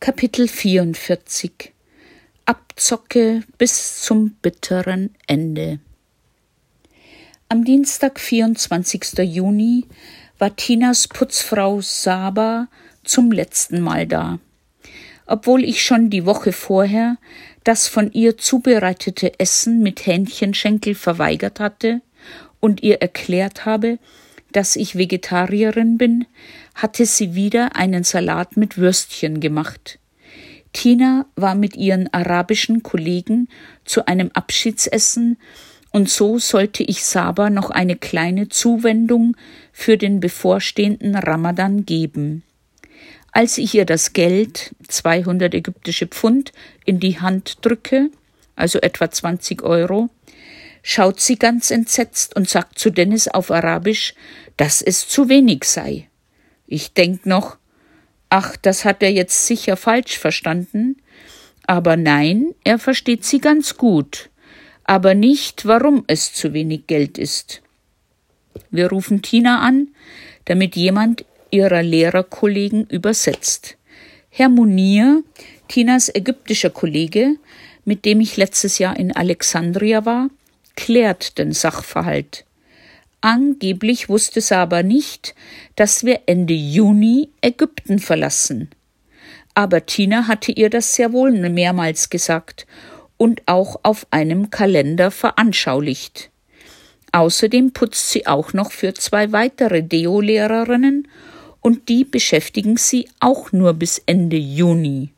Kapitel 44 Abzocke bis zum bitteren Ende Am Dienstag, 24. Juni, war Tinas Putzfrau Saba zum letzten Mal da. Obwohl ich schon die Woche vorher das von ihr zubereitete Essen mit Hähnchenschenkel verweigert hatte und ihr erklärt habe, dass ich Vegetarierin bin, hatte sie wieder einen Salat mit Würstchen gemacht. Tina war mit ihren arabischen Kollegen zu einem Abschiedsessen, und so sollte ich Saba noch eine kleine Zuwendung für den bevorstehenden Ramadan geben. Als ich ihr das Geld, 200 ägyptische Pfund, in die Hand drücke, also etwa 20 Euro, schaut sie ganz entsetzt und sagt zu Dennis auf Arabisch, dass es zu wenig sei. Ich denk noch, ach, das hat er jetzt sicher falsch verstanden, aber nein, er versteht sie ganz gut, aber nicht, warum es zu wenig Geld ist. Wir rufen Tina an, damit jemand ihrer Lehrerkollegen übersetzt. Herr Munir, Tinas ägyptischer Kollege, mit dem ich letztes Jahr in Alexandria war, klärt den Sachverhalt. Angeblich wusste sie aber nicht, dass wir Ende Juni Ägypten verlassen. Aber Tina hatte ihr das sehr wohl mehrmals gesagt und auch auf einem Kalender veranschaulicht. Außerdem putzt sie auch noch für zwei weitere Deo-Lehrerinnen und die beschäftigen sie auch nur bis Ende Juni.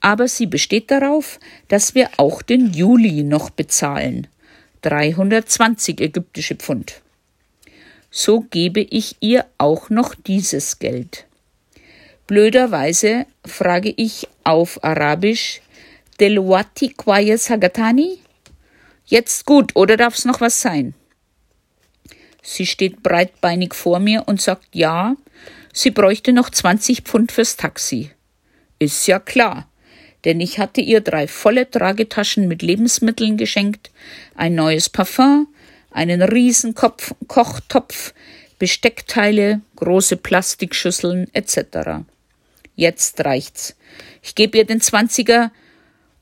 Aber sie besteht darauf, dass wir auch den Juli noch bezahlen. 320 ägyptische Pfund. So gebe ich ihr auch noch dieses Geld. Blöderweise frage ich auf Arabisch Delwati Kwaye Sagatani? Jetzt gut, oder darf's noch was sein? Sie steht breitbeinig vor mir und sagt ja, sie bräuchte noch 20 Pfund fürs Taxi. Ist ja klar denn ich hatte ihr drei volle Tragetaschen mit Lebensmitteln geschenkt, ein neues Parfum, einen Riesenkopf Kochtopf, Besteckteile, große Plastikschüsseln etc. Jetzt reicht's. Ich gebe ihr den Zwanziger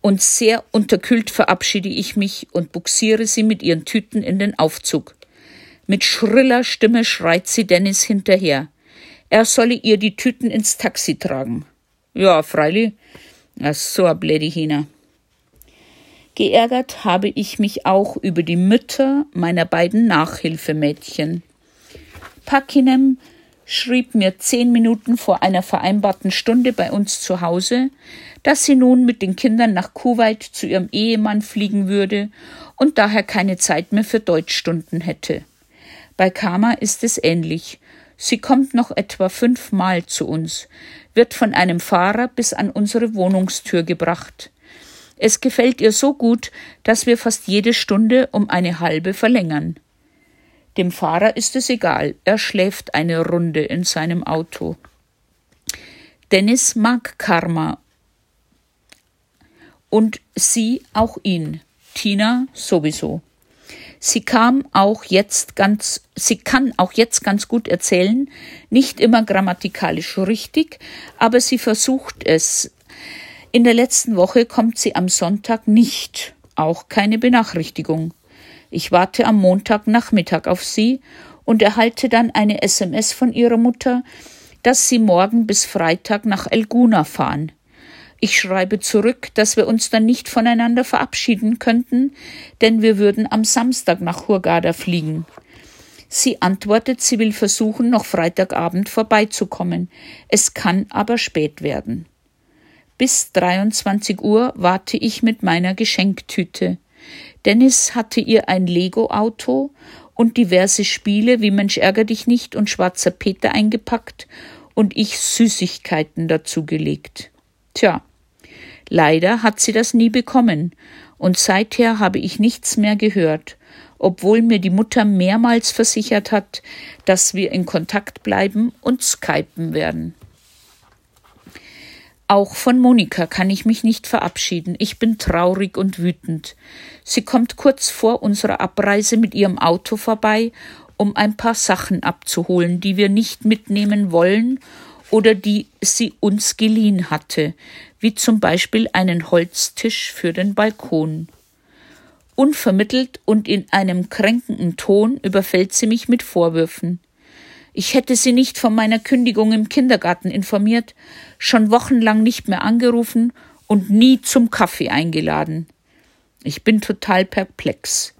und sehr unterkühlt verabschiede ich mich und buxiere sie mit ihren Tüten in den Aufzug. Mit schriller Stimme schreit sie Dennis hinterher. Er solle ihr die Tüten ins Taxi tragen. Ja, freilich. So a blöde Hina. Geärgert habe ich mich auch über die Mütter meiner beiden Nachhilfemädchen. Pakinem schrieb mir zehn Minuten vor einer vereinbarten Stunde bei uns zu Hause, dass sie nun mit den Kindern nach Kuwait zu ihrem Ehemann fliegen würde und daher keine Zeit mehr für Deutschstunden hätte. Bei Kama ist es ähnlich. Sie kommt noch etwa fünfmal zu uns, wird von einem Fahrer bis an unsere Wohnungstür gebracht. Es gefällt ihr so gut, dass wir fast jede Stunde um eine halbe verlängern. Dem Fahrer ist es egal, er schläft eine Runde in seinem Auto. Dennis mag Karma und sie auch ihn, Tina sowieso. Sie kam auch jetzt ganz, sie kann auch jetzt ganz gut erzählen, nicht immer grammatikalisch richtig, aber sie versucht es. In der letzten Woche kommt sie am Sonntag nicht, auch keine Benachrichtigung. Ich warte am Montagnachmittag auf sie und erhalte dann eine SMS von ihrer Mutter, dass sie morgen bis Freitag nach Elguna fahren. Ich schreibe zurück, dass wir uns dann nicht voneinander verabschieden könnten, denn wir würden am Samstag nach Hurghada fliegen. Sie antwortet, sie will versuchen, noch Freitagabend vorbeizukommen. Es kann aber spät werden. Bis 23 Uhr warte ich mit meiner Geschenktüte. Dennis hatte ihr ein Lego-Auto und diverse Spiele wie Mensch ärger dich nicht und Schwarzer Peter eingepackt und ich Süßigkeiten dazugelegt. Tja, Leider hat sie das nie bekommen, und seither habe ich nichts mehr gehört, obwohl mir die Mutter mehrmals versichert hat, dass wir in Kontakt bleiben und skypen werden. Auch von Monika kann ich mich nicht verabschieden. Ich bin traurig und wütend. Sie kommt kurz vor unserer Abreise mit ihrem Auto vorbei, um ein paar Sachen abzuholen, die wir nicht mitnehmen wollen oder die sie uns geliehen hatte, wie zum Beispiel einen Holztisch für den Balkon. Unvermittelt und in einem kränkenden Ton überfällt sie mich mit Vorwürfen. Ich hätte sie nicht von meiner Kündigung im Kindergarten informiert, schon wochenlang nicht mehr angerufen und nie zum Kaffee eingeladen. Ich bin total perplex.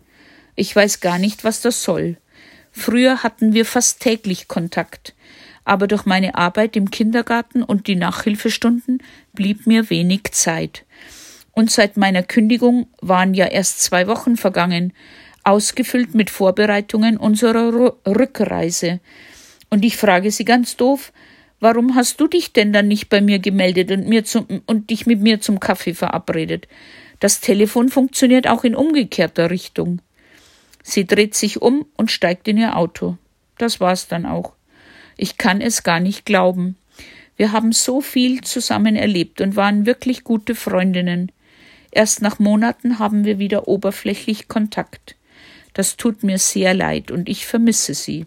Ich weiß gar nicht, was das soll. Früher hatten wir fast täglich Kontakt, aber durch meine Arbeit im Kindergarten und die Nachhilfestunden blieb mir wenig Zeit. Und seit meiner Kündigung waren ja erst zwei Wochen vergangen, ausgefüllt mit Vorbereitungen unserer Rückreise. Und ich frage Sie ganz doof, warum hast du dich denn dann nicht bei mir gemeldet und, mir zum, und dich mit mir zum Kaffee verabredet? Das Telefon funktioniert auch in umgekehrter Richtung. Sie dreht sich um und steigt in ihr Auto. Das war's dann auch. Ich kann es gar nicht glauben. Wir haben so viel zusammen erlebt und waren wirklich gute Freundinnen. Erst nach Monaten haben wir wieder oberflächlich Kontakt. Das tut mir sehr leid und ich vermisse sie.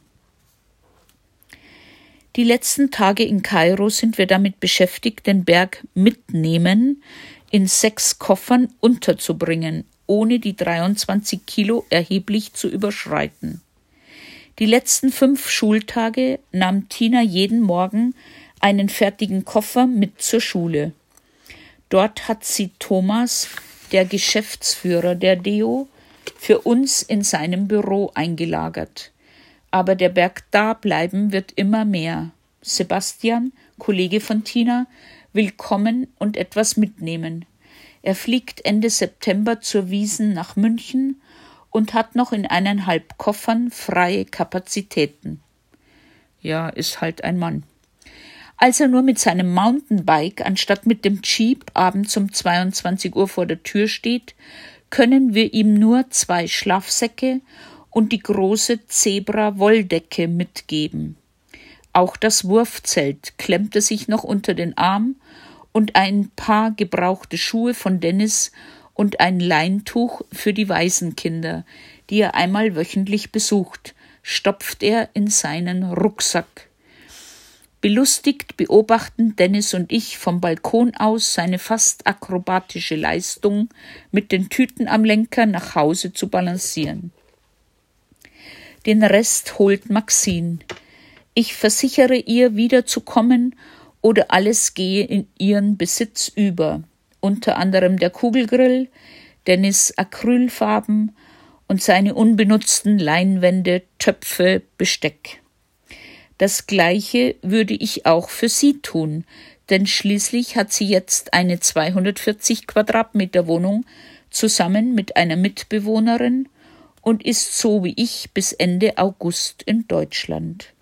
Die letzten Tage in Kairo sind wir damit beschäftigt, den Berg mitnehmen in sechs Koffern unterzubringen, ohne die 23 Kilo erheblich zu überschreiten. Die letzten fünf Schultage nahm Tina jeden Morgen einen fertigen Koffer mit zur Schule. Dort hat sie Thomas, der Geschäftsführer der Deo, für uns in seinem Büro eingelagert. Aber der Berg dableiben wird immer mehr. Sebastian, Kollege von Tina, will kommen und etwas mitnehmen. Er fliegt Ende September zur Wiesen nach München und hat noch in eineinhalb Koffern freie Kapazitäten. Ja, ist halt ein Mann. Als er nur mit seinem Mountainbike anstatt mit dem Jeep abends um 22 Uhr vor der Tür steht, können wir ihm nur zwei Schlafsäcke und die große Zebra-Wolldecke mitgeben. Auch das Wurfzelt klemmte sich noch unter den Arm und ein paar gebrauchte Schuhe von Dennis und ein Leintuch für die Waisenkinder, die er einmal wöchentlich besucht, stopft er in seinen Rucksack. Belustigt beobachten Dennis und ich vom Balkon aus seine fast akrobatische Leistung, mit den Tüten am Lenker nach Hause zu balancieren. Den Rest holt Maxine. Ich versichere ihr, wieder zu kommen oder alles gehe in ihren Besitz über, unter anderem der Kugelgrill, Dennis Acrylfarben und seine unbenutzten Leinwände, Töpfe, Besteck. Das gleiche würde ich auch für sie tun, denn schließlich hat sie jetzt eine 240 Quadratmeter Wohnung zusammen mit einer Mitbewohnerin und ist so wie ich bis Ende August in Deutschland.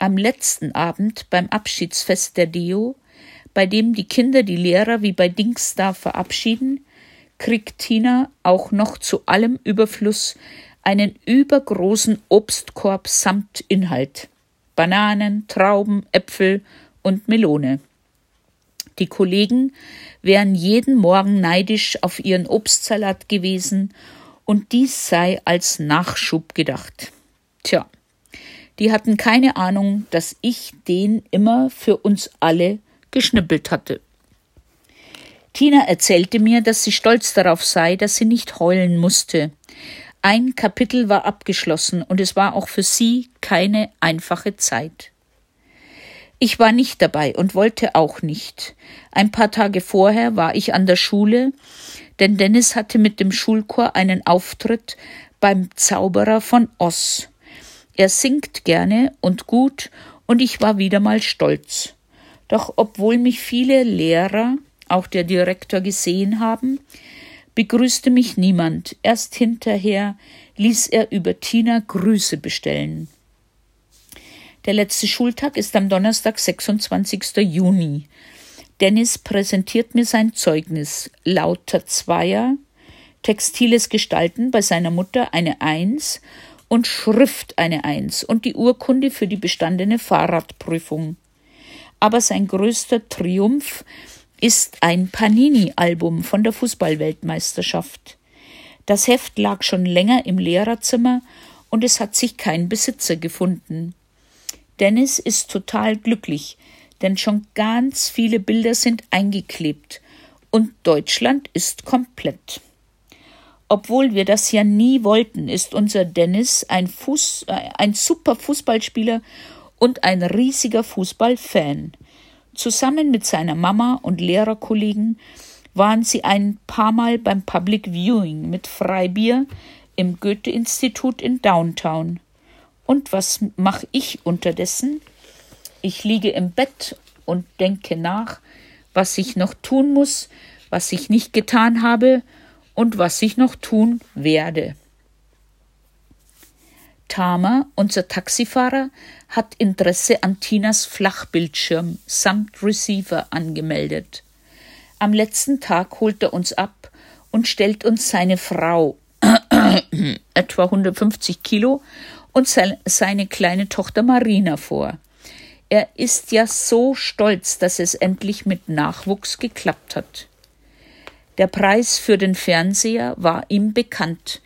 Am letzten Abend beim Abschiedsfest der Deo, bei dem die Kinder die Lehrer wie bei Dingsda verabschieden, kriegt Tina auch noch zu allem Überfluss einen übergroßen Obstkorb samt Inhalt. Bananen, Trauben, Äpfel und Melone. Die Kollegen wären jeden Morgen neidisch auf ihren Obstsalat gewesen, und dies sei als Nachschub gedacht. Tja, die hatten keine Ahnung, dass ich den immer für uns alle geschnippelt hatte. Tina erzählte mir, dass sie stolz darauf sei, dass sie nicht heulen musste. Ein Kapitel war abgeschlossen und es war auch für sie keine einfache Zeit. Ich war nicht dabei und wollte auch nicht. Ein paar Tage vorher war ich an der Schule, denn Dennis hatte mit dem Schulchor einen Auftritt beim Zauberer von Oz. Er singt gerne und gut, und ich war wieder mal stolz. Doch obwohl mich viele Lehrer, auch der Direktor gesehen haben, begrüßte mich niemand. Erst hinterher ließ er über Tina Grüße bestellen. Der letzte Schultag ist am Donnerstag, 26. Juni. Dennis präsentiert mir sein Zeugnis. Lauter Zweier, textiles Gestalten bei seiner Mutter eine Eins und Schrift eine Eins und die Urkunde für die bestandene Fahrradprüfung. Aber sein größter Triumph ist ein Panini-Album von der Fußballweltmeisterschaft. Das Heft lag schon länger im Lehrerzimmer und es hat sich kein Besitzer gefunden. Dennis ist total glücklich, denn schon ganz viele Bilder sind eingeklebt und Deutschland ist komplett. Obwohl wir das ja nie wollten, ist unser Dennis ein, Fuß, äh, ein super Fußballspieler und ein riesiger Fußballfan. Zusammen mit seiner Mama und Lehrerkollegen waren sie ein paar Mal beim Public Viewing mit Freibier im Goethe-Institut in Downtown. Und was mache ich unterdessen? Ich liege im Bett und denke nach, was ich noch tun muss, was ich nicht getan habe und was ich noch tun werde. Tama, unser Taxifahrer, hat Interesse an Tinas Flachbildschirm samt Receiver angemeldet. Am letzten Tag holt er uns ab und stellt uns seine Frau, etwa 150 Kilo, und seine kleine Tochter Marina vor. Er ist ja so stolz, dass es endlich mit Nachwuchs geklappt hat. Der Preis für den Fernseher war ihm bekannt.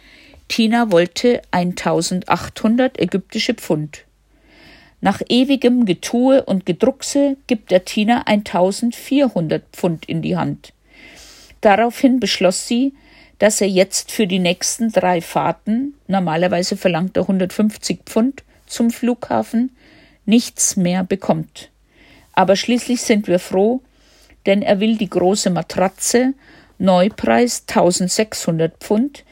Tina wollte 1800 ägyptische Pfund. Nach ewigem Getue und Gedruckse gibt er Tina 1400 Pfund in die Hand. Daraufhin beschloss sie, dass er jetzt für die nächsten drei Fahrten, normalerweise verlangt er 150 Pfund zum Flughafen, nichts mehr bekommt. Aber schließlich sind wir froh, denn er will die große Matratze, Neupreis 1600 Pfund,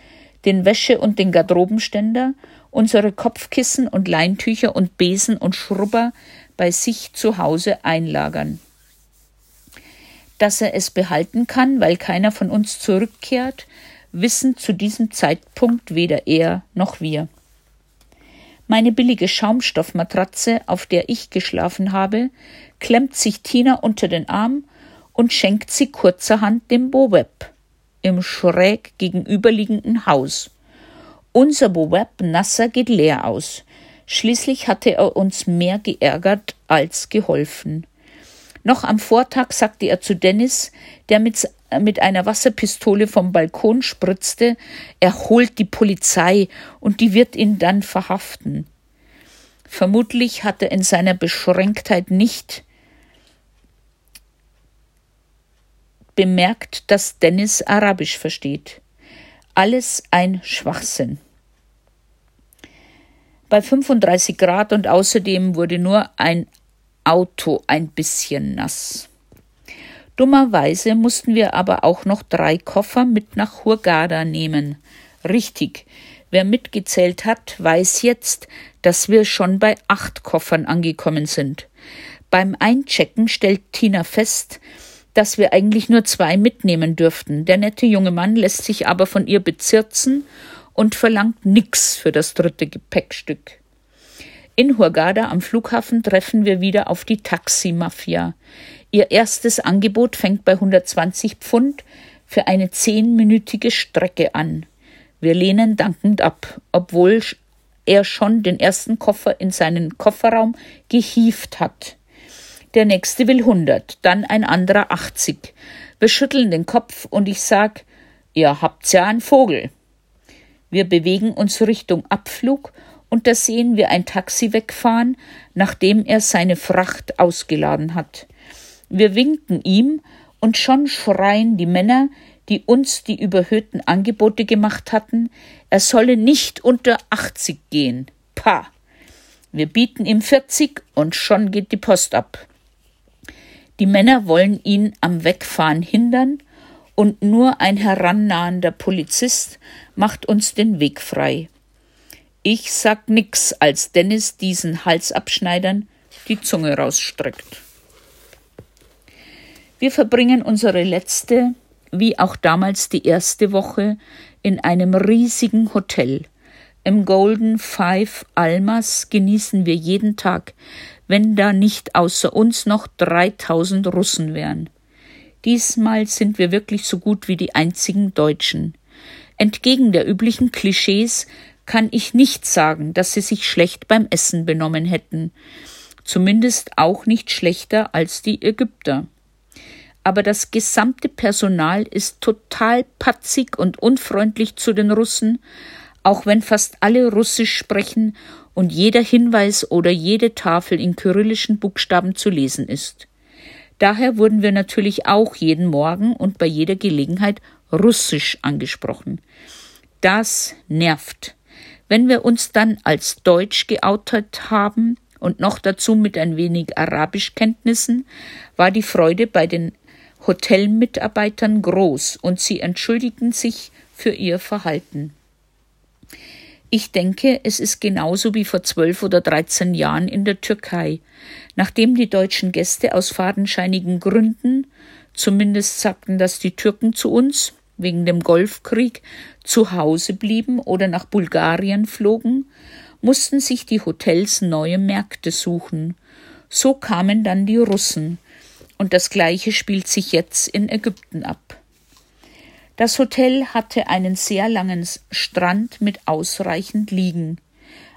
den Wäsche- und den Garderobenständer, unsere Kopfkissen und Leintücher und Besen und Schrubber bei sich zu Hause einlagern. Dass er es behalten kann, weil keiner von uns zurückkehrt, wissen zu diesem Zeitpunkt weder er noch wir. Meine billige Schaumstoffmatratze, auf der ich geschlafen habe, klemmt sich Tina unter den Arm und schenkt sie kurzerhand dem Boweb im schräg gegenüberliegenden Haus. Unser Boweb Nasser geht leer aus. Schließlich hatte er uns mehr geärgert als geholfen. Noch am Vortag sagte er zu Dennis, der mit, mit einer Wasserpistole vom Balkon spritzte, er holt die Polizei und die wird ihn dann verhaften. Vermutlich hat er in seiner Beschränktheit nicht bemerkt, dass Dennis Arabisch versteht. Alles ein Schwachsinn. Bei 35 Grad und außerdem wurde nur ein Auto ein bisschen nass. Dummerweise mussten wir aber auch noch drei Koffer mit nach Hurghada nehmen. Richtig, wer mitgezählt hat, weiß jetzt, dass wir schon bei acht Koffern angekommen sind. Beim Einchecken stellt Tina fest, dass wir eigentlich nur zwei mitnehmen dürften. Der nette junge Mann lässt sich aber von ihr bezirzen und verlangt nix für das dritte Gepäckstück. In Hurghada am Flughafen treffen wir wieder auf die Taximafia. Ihr erstes Angebot fängt bei 120 Pfund für eine zehnminütige Strecke an. Wir lehnen dankend ab, obwohl er schon den ersten Koffer in seinen Kofferraum gehieft hat. Der nächste will 100, dann ein anderer 80. Wir schütteln den Kopf und ich sag, ihr habt's ja einen Vogel. Wir bewegen uns Richtung Abflug und da sehen wir ein Taxi wegfahren, nachdem er seine Fracht ausgeladen hat. Wir winken ihm und schon schreien die Männer, die uns die überhöhten Angebote gemacht hatten, er solle nicht unter 80 gehen. Pah! Wir bieten ihm 40 und schon geht die Post ab. Die Männer wollen ihn am Wegfahren hindern und nur ein herannahender Polizist macht uns den Weg frei. Ich sag nix, als Dennis diesen Halsabschneidern die Zunge rausstreckt. Wir verbringen unsere letzte, wie auch damals die erste Woche, in einem riesigen Hotel. Im Golden Five Almas genießen wir jeden Tag, wenn da nicht außer uns noch 3000 Russen wären. Diesmal sind wir wirklich so gut wie die einzigen Deutschen. Entgegen der üblichen Klischees kann ich nicht sagen, dass sie sich schlecht beim Essen benommen hätten, zumindest auch nicht schlechter als die Ägypter. Aber das gesamte Personal ist total patzig und unfreundlich zu den Russen, auch wenn fast alle Russisch sprechen und jeder Hinweis oder jede Tafel in kyrillischen Buchstaben zu lesen ist. Daher wurden wir natürlich auch jeden Morgen und bei jeder Gelegenheit Russisch angesprochen. Das nervt. Wenn wir uns dann als Deutsch geoutet haben und noch dazu mit ein wenig Arabischkenntnissen, war die Freude bei den Hotelmitarbeitern groß und sie entschuldigten sich für ihr Verhalten. Ich denke, es ist genauso wie vor zwölf oder dreizehn Jahren in der Türkei. Nachdem die deutschen Gäste aus fadenscheinigen Gründen, zumindest sagten das die Türken zu uns, wegen dem Golfkrieg, zu Hause blieben oder nach Bulgarien flogen, mussten sich die Hotels neue Märkte suchen. So kamen dann die Russen, und das gleiche spielt sich jetzt in Ägypten ab. Das Hotel hatte einen sehr langen Strand mit ausreichend Liegen.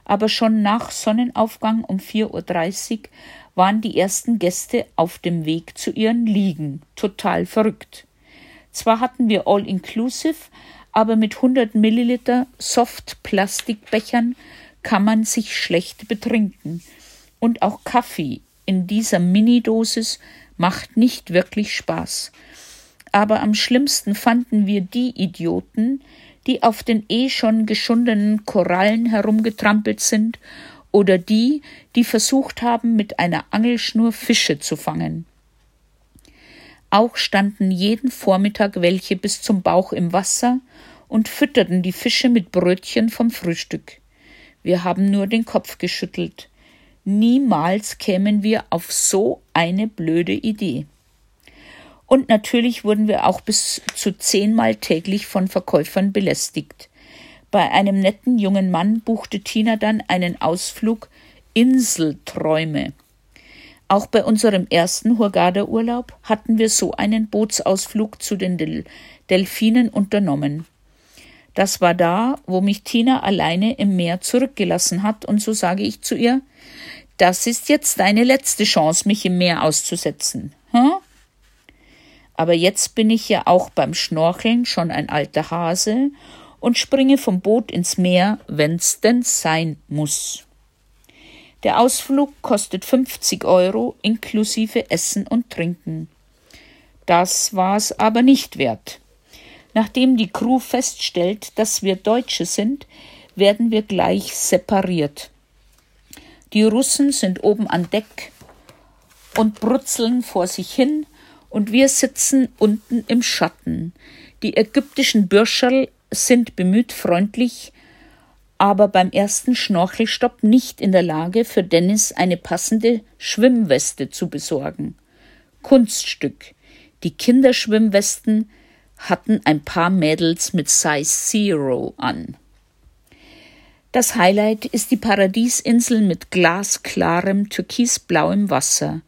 Aber schon nach Sonnenaufgang um 4.30 Uhr waren die ersten Gäste auf dem Weg zu ihren Liegen. Total verrückt. Zwar hatten wir All-Inclusive, aber mit 100 Milliliter Soft-Plastikbechern kann man sich schlecht betrinken. Und auch Kaffee in dieser Mini-Dosis macht nicht wirklich Spaß aber am schlimmsten fanden wir die Idioten, die auf den eh schon geschundenen Korallen herumgetrampelt sind, oder die, die versucht haben, mit einer Angelschnur Fische zu fangen. Auch standen jeden Vormittag welche bis zum Bauch im Wasser und fütterten die Fische mit Brötchen vom Frühstück. Wir haben nur den Kopf geschüttelt. Niemals kämen wir auf so eine blöde Idee. Und natürlich wurden wir auch bis zu zehnmal täglich von Verkäufern belästigt. Bei einem netten jungen Mann buchte Tina dann einen Ausflug Inselträume. Auch bei unserem ersten Hurghada-Urlaub hatten wir so einen Bootsausflug zu den Del Delfinen unternommen. Das war da, wo mich Tina alleine im Meer zurückgelassen hat, und so sage ich zu ihr, das ist jetzt deine letzte Chance, mich im Meer auszusetzen. Hm? Aber jetzt bin ich ja auch beim Schnorcheln schon ein alter Hase und springe vom Boot ins Meer, wenn's denn sein muss. Der Ausflug kostet 50 Euro inklusive Essen und Trinken. Das war's aber nicht wert. Nachdem die Crew feststellt, dass wir Deutsche sind, werden wir gleich separiert. Die Russen sind oben an Deck und brutzeln vor sich hin, und wir sitzen unten im Schatten. Die ägyptischen Bürscherl sind bemüht freundlich, aber beim ersten Schnorchelstopp nicht in der Lage, für Dennis eine passende Schwimmweste zu besorgen. Kunststück. Die Kinderschwimmwesten hatten ein paar Mädels mit Size Zero an. Das Highlight ist die Paradiesinsel mit glasklarem türkisblauem Wasser.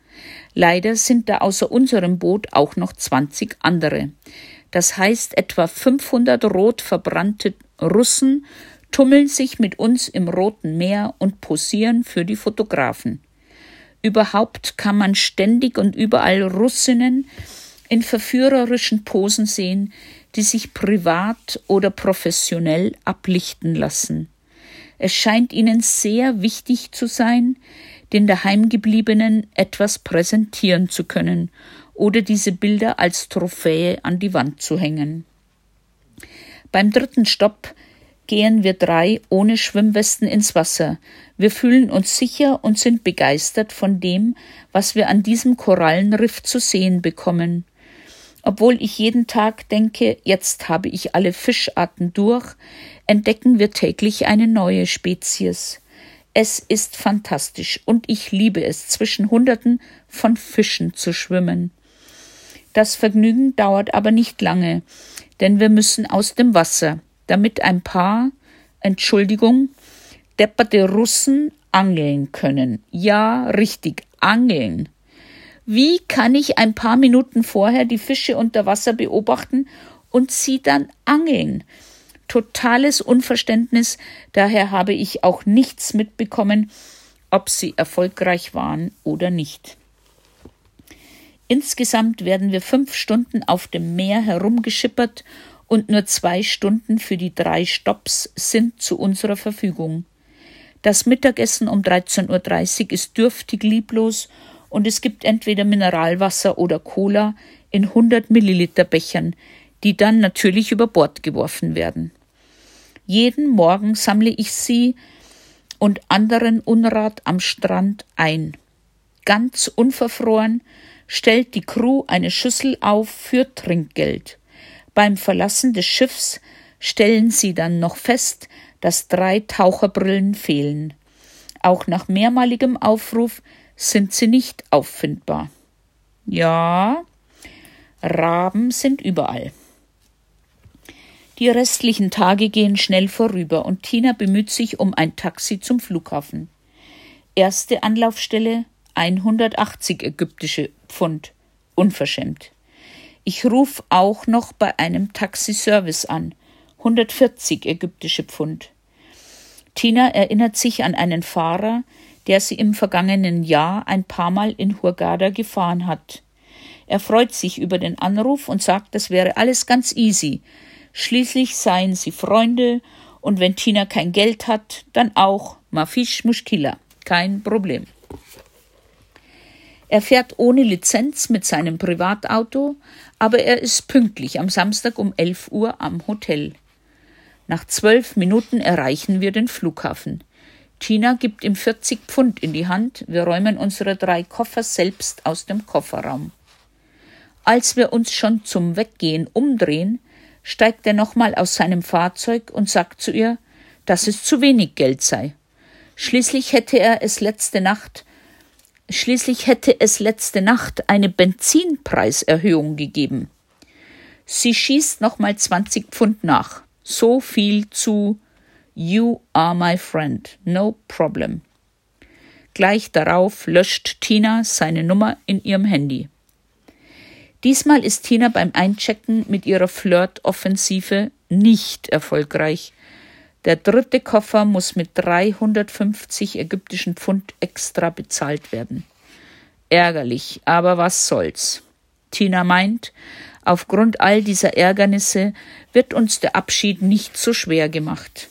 Leider sind da außer unserem Boot auch noch 20 andere. Das heißt, etwa 500 rot verbrannte Russen tummeln sich mit uns im Roten Meer und posieren für die Fotografen. Überhaupt kann man ständig und überall Russinnen in verführerischen Posen sehen, die sich privat oder professionell ablichten lassen. Es scheint ihnen sehr wichtig zu sein, den Daheimgebliebenen etwas präsentieren zu können oder diese Bilder als Trophäe an die Wand zu hängen. Beim dritten Stopp gehen wir drei ohne Schwimmwesten ins Wasser. Wir fühlen uns sicher und sind begeistert von dem, was wir an diesem Korallenriff zu sehen bekommen. Obwohl ich jeden Tag denke, jetzt habe ich alle Fischarten durch, entdecken wir täglich eine neue Spezies. Es ist fantastisch und ich liebe es, zwischen Hunderten von Fischen zu schwimmen. Das Vergnügen dauert aber nicht lange, denn wir müssen aus dem Wasser, damit ein paar, Entschuldigung, depperte Russen angeln können. Ja, richtig, angeln. Wie kann ich ein paar Minuten vorher die Fische unter Wasser beobachten und sie dann angeln? Totales Unverständnis, daher habe ich auch nichts mitbekommen, ob sie erfolgreich waren oder nicht. Insgesamt werden wir fünf Stunden auf dem Meer herumgeschippert und nur zwei Stunden für die drei Stops sind zu unserer Verfügung. Das Mittagessen um 13.30 Uhr ist dürftig lieblos und es gibt entweder Mineralwasser oder Cola in 100 Milliliter Bechern, die dann natürlich über Bord geworfen werden. Jeden Morgen sammle ich sie und anderen Unrat am Strand ein. Ganz unverfroren stellt die Crew eine Schüssel auf für Trinkgeld. Beim Verlassen des Schiffs stellen sie dann noch fest, dass drei Taucherbrillen fehlen. Auch nach mehrmaligem Aufruf sind sie nicht auffindbar. Ja, Raben sind überall. Die restlichen Tage gehen schnell vorüber und Tina bemüht sich um ein Taxi zum Flughafen. Erste Anlaufstelle 180 ägyptische Pfund. Unverschämt. Ich rufe auch noch bei einem Taxiservice an. 140 ägyptische Pfund. Tina erinnert sich an einen Fahrer, der sie im vergangenen Jahr ein paar Mal in Hurghada gefahren hat. Er freut sich über den Anruf und sagt, das wäre alles ganz easy. Schließlich seien sie Freunde und wenn Tina kein Geld hat, dann auch Mafish Mushkila. Kein Problem. Er fährt ohne Lizenz mit seinem Privatauto, aber er ist pünktlich am Samstag um 11 Uhr am Hotel. Nach zwölf Minuten erreichen wir den Flughafen. Tina gibt ihm 40 Pfund in die Hand. Wir räumen unsere drei Koffer selbst aus dem Kofferraum. Als wir uns schon zum Weggehen umdrehen, steigt er nochmal aus seinem Fahrzeug und sagt zu ihr, dass es zu wenig Geld sei. Schließlich hätte er es letzte Nacht Schließlich hätte es letzte Nacht eine Benzinpreiserhöhung gegeben. Sie schießt nochmal 20 Pfund nach. So viel zu You are my friend, no problem. Gleich darauf löscht Tina seine Nummer in ihrem Handy. Diesmal ist Tina beim Einchecken mit ihrer Flirt-Offensive nicht erfolgreich. Der dritte Koffer muss mit 350 ägyptischen Pfund extra bezahlt werden. Ärgerlich, aber was soll's. Tina meint, aufgrund all dieser Ärgernisse wird uns der Abschied nicht so schwer gemacht.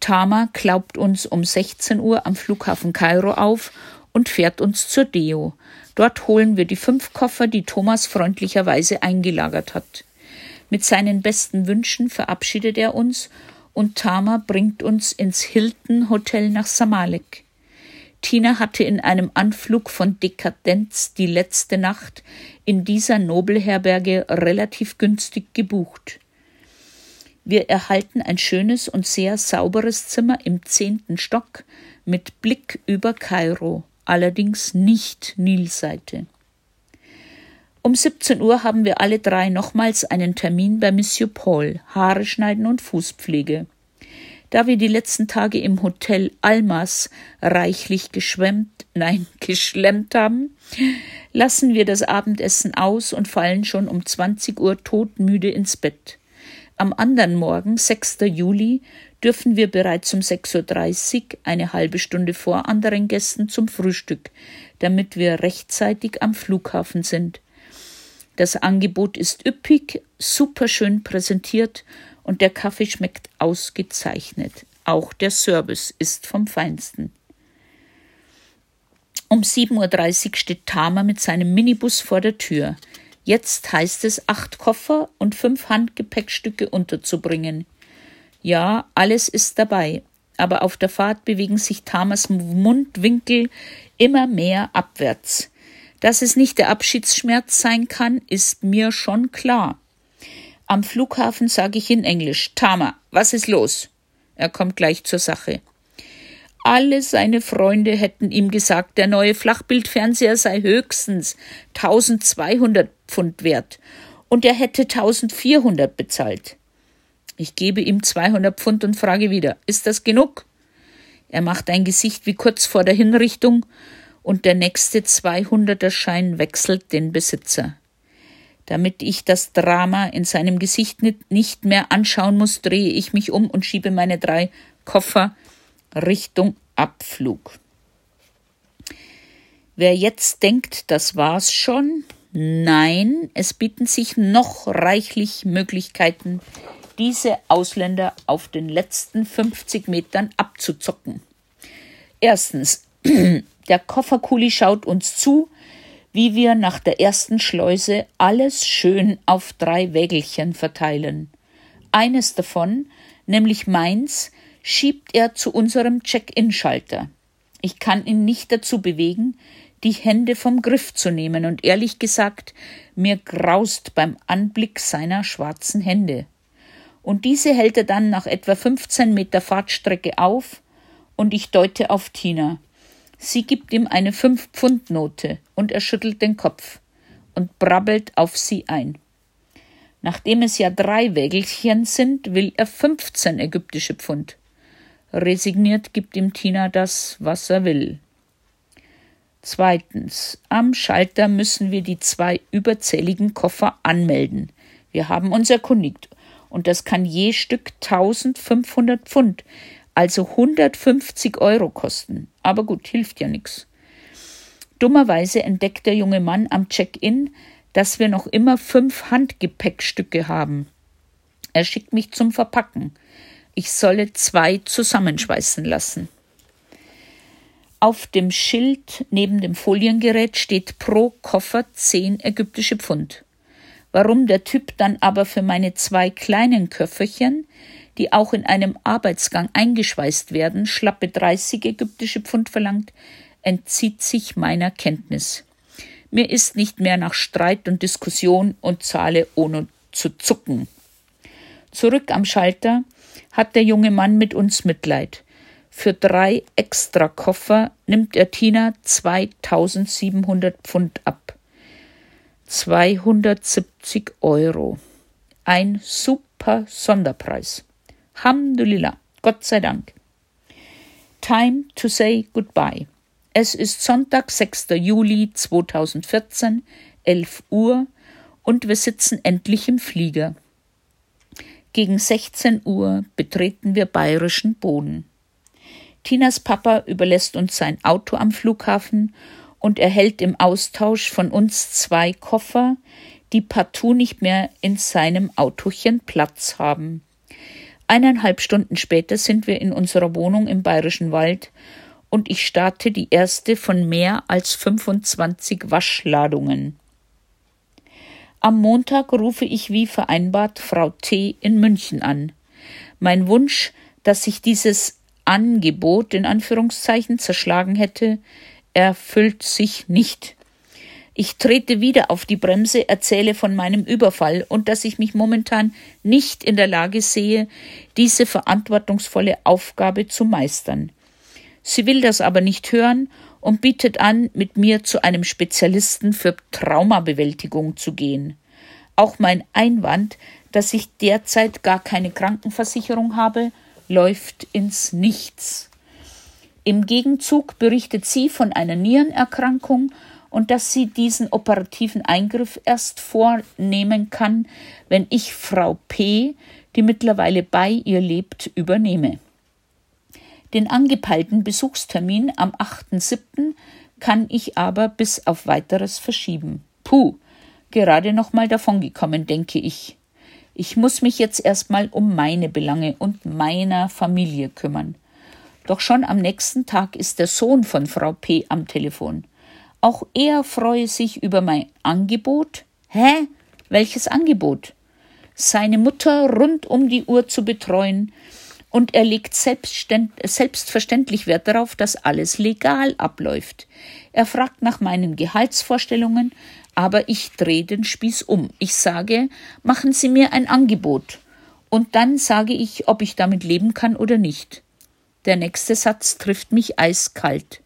Tama klaubt uns um 16 Uhr am Flughafen Kairo auf und fährt uns zur Deo, Dort holen wir die fünf Koffer, die Thomas freundlicherweise eingelagert hat. Mit seinen besten Wünschen verabschiedet er uns und Tama bringt uns ins Hilton Hotel nach Samalek. Tina hatte in einem Anflug von Dekadenz die letzte Nacht in dieser Nobelherberge relativ günstig gebucht. Wir erhalten ein schönes und sehr sauberes Zimmer im zehnten Stock mit Blick über Kairo allerdings nicht Nilseite. Um 17 Uhr haben wir alle drei nochmals einen Termin bei Monsieur Paul, Haare schneiden und Fußpflege. Da wir die letzten Tage im Hotel Almas reichlich geschwemmt, nein, geschlemmt haben, lassen wir das Abendessen aus und fallen schon um 20 Uhr todmüde ins Bett. Am anderen Morgen, 6. Juli, dürfen wir bereits um 6.30 Uhr, eine halbe Stunde vor anderen Gästen, zum Frühstück, damit wir rechtzeitig am Flughafen sind. Das Angebot ist üppig, superschön präsentiert und der Kaffee schmeckt ausgezeichnet. Auch der Service ist vom Feinsten. Um 7.30 Uhr steht Tama mit seinem Minibus vor der Tür. Jetzt heißt es, acht Koffer und fünf Handgepäckstücke unterzubringen. Ja, alles ist dabei, aber auf der Fahrt bewegen sich Tamas Mundwinkel immer mehr abwärts. Dass es nicht der Abschiedsschmerz sein kann, ist mir schon klar. Am Flughafen sage ich in Englisch, Tama, was ist los? Er kommt gleich zur Sache. Alle seine Freunde hätten ihm gesagt, der neue Flachbildfernseher sei höchstens 1200 Pfund wert und er hätte 1400 bezahlt. Ich gebe ihm 200 Pfund und frage wieder, ist das genug? Er macht ein Gesicht wie kurz vor der Hinrichtung und der nächste 200er Schein wechselt den Besitzer. Damit ich das Drama in seinem Gesicht nicht mehr anschauen muss, drehe ich mich um und schiebe meine drei Koffer Richtung Abflug. Wer jetzt denkt, das war's schon, nein, es bieten sich noch reichlich Möglichkeiten diese Ausländer auf den letzten 50 Metern abzuzocken. Erstens, der Kofferkuli schaut uns zu, wie wir nach der ersten Schleuse alles schön auf drei Wägelchen verteilen. Eines davon, nämlich meins, schiebt er zu unserem Check-in-Schalter. Ich kann ihn nicht dazu bewegen, die Hände vom Griff zu nehmen, und ehrlich gesagt, mir graust beim Anblick seiner schwarzen Hände. Und diese hält er dann nach etwa 15 Meter Fahrtstrecke auf, und ich deute auf Tina. Sie gibt ihm eine Fünf-Pfund-Note und er schüttelt den Kopf und brabbelt auf sie ein. Nachdem es ja drei Wägelchen sind, will er fünfzehn ägyptische Pfund. Resigniert gibt ihm Tina das, was er will. Zweitens. Am Schalter müssen wir die zwei überzähligen Koffer anmelden. Wir haben uns erkundigt. Und das kann je Stück 1500 Pfund also 150 Euro kosten. Aber gut, hilft ja nichts. Dummerweise entdeckt der junge Mann am Check-in, dass wir noch immer fünf Handgepäckstücke haben. Er schickt mich zum Verpacken. Ich solle zwei zusammenschweißen lassen. Auf dem Schild neben dem Foliengerät steht pro Koffer zehn ägyptische Pfund. Warum der Typ dann aber für meine zwei kleinen Köfferchen die auch in einem Arbeitsgang eingeschweißt werden, schlappe 30 ägyptische Pfund verlangt, entzieht sich meiner Kenntnis. Mir ist nicht mehr nach Streit und Diskussion und zahle ohne zu zucken. Zurück am Schalter hat der junge Mann mit uns Mitleid. Für drei extra Koffer nimmt er Tina 2700 Pfund ab. 270 Euro. Ein super Sonderpreis. Alhamdulillah, Gott sei Dank. Time to say goodbye. Es ist Sonntag, 6. Juli 2014, 11 Uhr und wir sitzen endlich im Flieger. Gegen 16 Uhr betreten wir bayerischen Boden. Tinas Papa überlässt uns sein Auto am Flughafen und erhält im Austausch von uns zwei Koffer, die partout nicht mehr in seinem Autochen Platz haben. Eineinhalb Stunden später sind wir in unserer Wohnung im Bayerischen Wald und ich starte die erste von mehr als 25 Waschladungen. Am Montag rufe ich wie vereinbart Frau T. in München an. Mein Wunsch, dass sich dieses Angebot in Anführungszeichen zerschlagen hätte, erfüllt sich nicht. Ich trete wieder auf die Bremse, erzähle von meinem Überfall und dass ich mich momentan nicht in der Lage sehe, diese verantwortungsvolle Aufgabe zu meistern. Sie will das aber nicht hören und bietet an, mit mir zu einem Spezialisten für Traumabewältigung zu gehen. Auch mein Einwand, dass ich derzeit gar keine Krankenversicherung habe, läuft ins Nichts. Im Gegenzug berichtet sie von einer Nierenerkrankung und dass sie diesen operativen Eingriff erst vornehmen kann, wenn ich Frau P., die mittlerweile bei ihr lebt, übernehme. Den angepeilten Besuchstermin am 8.7. kann ich aber bis auf weiteres verschieben. Puh, gerade noch mal davongekommen, denke ich. Ich muss mich jetzt erstmal um meine Belange und meiner Familie kümmern. Doch schon am nächsten Tag ist der Sohn von Frau P. am Telefon. Auch er freue sich über mein Angebot. Hä? Welches Angebot? Seine Mutter rund um die Uhr zu betreuen, und er legt selbstverständlich Wert darauf, dass alles legal abläuft. Er fragt nach meinen Gehaltsvorstellungen, aber ich drehe den Spieß um. Ich sage, machen Sie mir ein Angebot. Und dann sage ich, ob ich damit leben kann oder nicht. Der nächste Satz trifft mich eiskalt.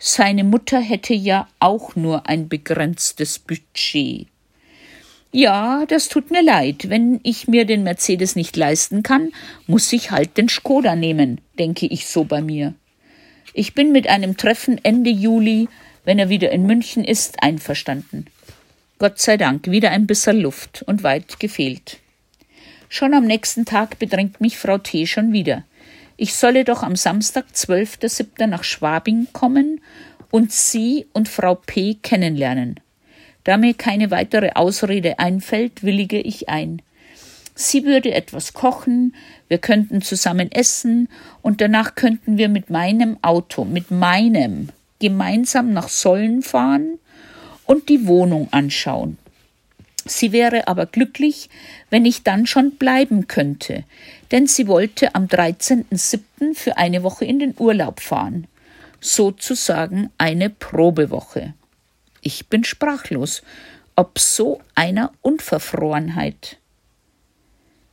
Seine Mutter hätte ja auch nur ein begrenztes Budget. Ja, das tut mir leid. Wenn ich mir den Mercedes nicht leisten kann, muss ich halt den Skoda nehmen, denke ich so bei mir. Ich bin mit einem Treffen Ende Juli, wenn er wieder in München ist, einverstanden. Gott sei Dank wieder ein bisschen Luft und weit gefehlt. Schon am nächsten Tag bedrängt mich Frau T. schon wieder. Ich solle doch am Samstag, 12.07. nach Schwabing kommen und Sie und Frau P. kennenlernen. Da mir keine weitere Ausrede einfällt, willige ich ein. Sie würde etwas kochen, wir könnten zusammen essen und danach könnten wir mit meinem Auto, mit meinem, gemeinsam nach Sollen fahren und die Wohnung anschauen. Sie wäre aber glücklich, wenn ich dann schon bleiben könnte, denn sie wollte am 13.07. für eine Woche in den Urlaub fahren. Sozusagen eine Probewoche. Ich bin sprachlos, ob so einer Unverfrorenheit.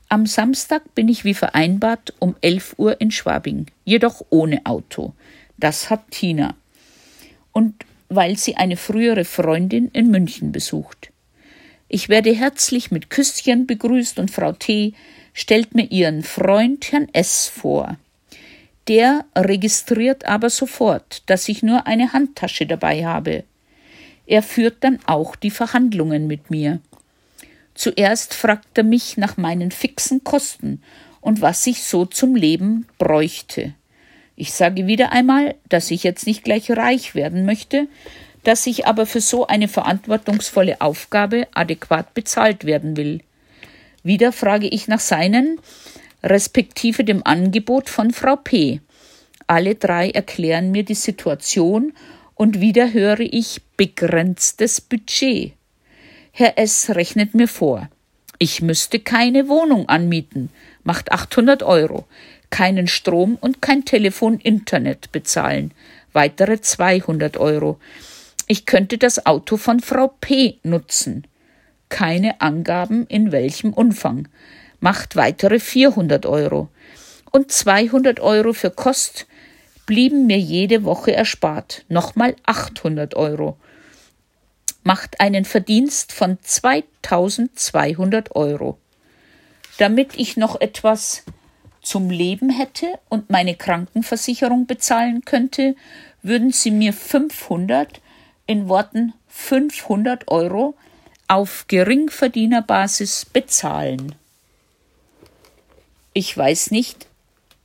Am Samstag bin ich wie vereinbart um 11 Uhr in Schwabing, jedoch ohne Auto. Das hat Tina. Und weil sie eine frühere Freundin in München besucht. Ich werde herzlich mit Küsschen begrüßt und Frau T. stellt mir ihren Freund Herrn S. vor. Der registriert aber sofort, dass ich nur eine Handtasche dabei habe. Er führt dann auch die Verhandlungen mit mir. Zuerst fragt er mich nach meinen fixen Kosten und was ich so zum Leben bräuchte. Ich sage wieder einmal, dass ich jetzt nicht gleich reich werden möchte, dass ich aber für so eine verantwortungsvolle Aufgabe adäquat bezahlt werden will. Wieder frage ich nach seinen, respektive dem Angebot von Frau P. Alle drei erklären mir die Situation und wieder höre ich begrenztes Budget. Herr S. rechnet mir vor. Ich müsste keine Wohnung anmieten, macht 800 Euro keinen Strom und kein Telefon-Internet bezahlen, weitere 200 Euro. Ich könnte das Auto von Frau P nutzen. Keine Angaben in welchem Umfang. Macht weitere 400 Euro. Und 200 Euro für Kost blieben mir jede Woche erspart. Nochmal 800 Euro. Macht einen Verdienst von 2200 Euro. Damit ich noch etwas zum Leben hätte und meine Krankenversicherung bezahlen könnte, würden sie mir 500, in Worten 500 Euro auf Geringverdienerbasis bezahlen. Ich weiß nicht,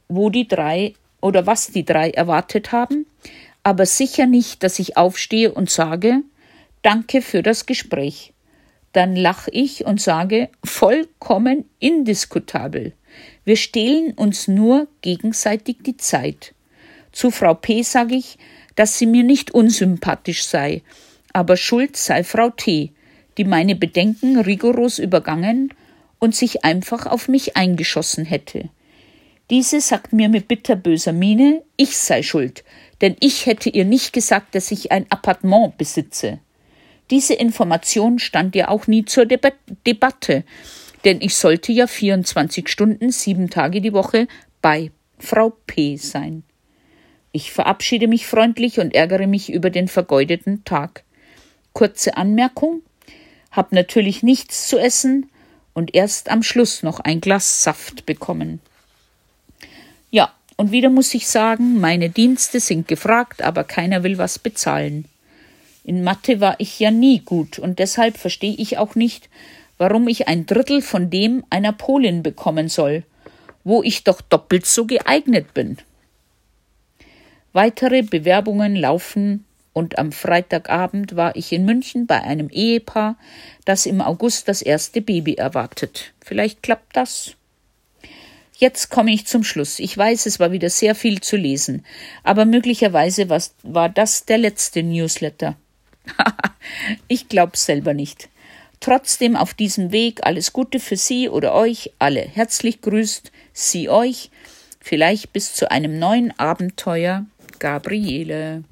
wo die drei oder was die drei erwartet haben, aber sicher nicht, dass ich aufstehe und sage, danke für das Gespräch. Dann lache ich und sage, vollkommen indiskutabel. Wir stehlen uns nur gegenseitig die Zeit. Zu Frau P. sage ich, dass sie mir nicht unsympathisch sei, aber schuld sei Frau T., die meine Bedenken rigoros übergangen und sich einfach auf mich eingeschossen hätte. Diese sagt mir mit bitterböser Miene, ich sei schuld, denn ich hätte ihr nicht gesagt, dass ich ein Appartement besitze. Diese Information stand ja auch nie zur Deba Debatte, denn ich sollte ja 24 Stunden, sieben Tage die Woche bei Frau P. sein. Ich verabschiede mich freundlich und ärgere mich über den vergeudeten Tag. Kurze Anmerkung: hab natürlich nichts zu essen und erst am Schluss noch ein Glas Saft bekommen. Und wieder muss ich sagen, meine Dienste sind gefragt, aber keiner will was bezahlen. In Mathe war ich ja nie gut und deshalb verstehe ich auch nicht, warum ich ein Drittel von dem einer Polin bekommen soll, wo ich doch doppelt so geeignet bin. Weitere Bewerbungen laufen und am Freitagabend war ich in München bei einem Ehepaar, das im August das erste Baby erwartet. Vielleicht klappt das. Jetzt komme ich zum Schluss. Ich weiß, es war wieder sehr viel zu lesen, aber möglicherweise war das der letzte Newsletter. ich glaub's selber nicht. Trotzdem auf diesem Weg alles Gute für Sie oder euch alle. Herzlich grüßt Sie euch. Vielleicht bis zu einem neuen Abenteuer. Gabriele.